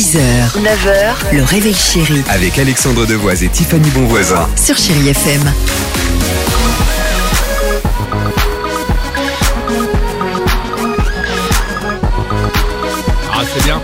6h, 9h, le réveil chéri Avec Alexandre Devoise et Tiffany Bonvoisin. sur Chérie FM. Ah, c'est bien.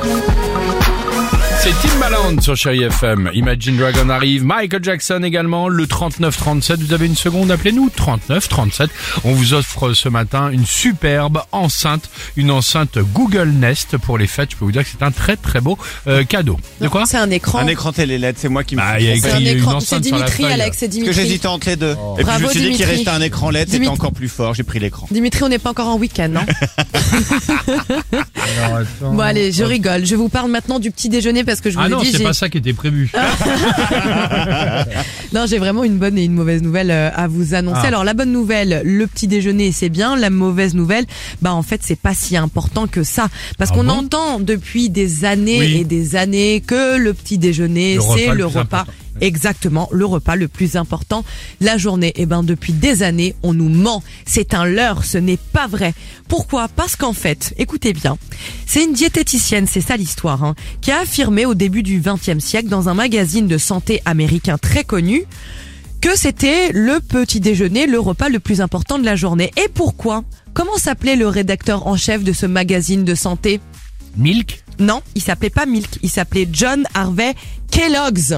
C'est Timbaland sur Chéri FM. Imagine Dragon arrive. Michael Jackson également. Le 39-37. Vous avez une seconde. Appelez-nous. 39-37. On vous offre ce matin une superbe enceinte. Une enceinte Google Nest pour les fêtes. Je peux vous dire que c'est un très très beau euh, cadeau. De quoi? C'est un écran. Un écran télé LED, c'est moi qui me Bah, suis il y a trompé. C'est un écran. C'est Dimitri. Alex, c'est Parce que Dimitri. j'hésitais entre les deux. Et puis Bravo, je me suis dit qu'il Dimitri. restait un écran LED, c'était Dimitri. encore plus fort, j'ai pris l'écran. Dimitri, on n'est pas encore en week-end, non Bon allez, je rigole. Je vous parle maintenant du petit déjeuner parce que je vous Ah ai non, dit, c'est j'ai- pas ça qui était prévu. non, j'ai vraiment une bonne et une mauvaise nouvelle euh, à vous annoncer. Ah. Alors la bonne nouvelle, le petit déjeuner, c'est bien. La mauvaise nouvelle, bah en fait, c'est pas si important que ça, parce Ah qu'on bon entend depuis des années Oui. et des années que le petit déjeuner, Le repas c'est le le plus repas. important. Exactement, le repas le plus important, la journée. Et ben depuis des années, on nous ment. C'est un leurre, ce n'est pas vrai. Pourquoi? Parce qu'en fait, écoutez bien, c'est une diététicienne, c'est ça l'histoire, hein, qui a affirmé au début du XXe siècle dans un magazine de santé américain très connu que c'était le petit déjeuner, le repas le plus important de la journée. Et pourquoi? Comment s'appelait le rédacteur en chef de ce magazine de santé? Milk? Non, il s'appelait pas Milk, il s'appelait John Harvey Kellogg's.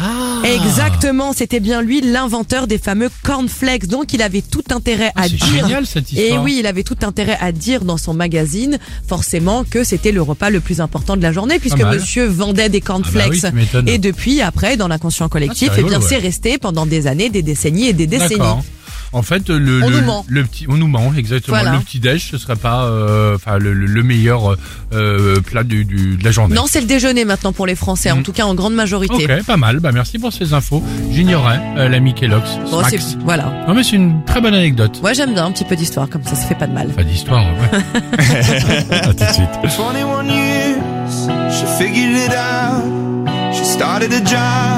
Ah Exactement, c'était bien lui l'inventeur des fameux cornflakes. Donc il avait tout intérêt à Ah, C'est dire. génial cette Et oui, il avait tout intérêt à dire dans son magazine, forcément, que c'était le repas le plus important de la journée, puisque monsieur vendait des cornflakes. Ah bah oui, m'étonnes. et depuis, après, dans l'inconscient collectif, c'est eh bien, c'est resté pendant des années, des décennies et des décennies. En fait, le, On le, nous ment. le petit, on nous ment exactement. Voilà. Le petit déj, ce serait pas, euh, enfin, le, le- le meilleur euh, plat du, du- de la journée. Non, c'est le déjeuner maintenant pour les Français, en Mm. tout cas en grande majorité. Ok, pas mal. Bah merci pour ces infos. J'ignorais euh, l'ami Kellogg's. Bon, voilà. Non mais c'est une très bonne anecdote. Moi, j'aime bien un petit peu d'histoire, comme ça, ça fait pas de mal. Pas d'histoire. Ouais. à tout de suite. 21 years, she figured it out. She started a job.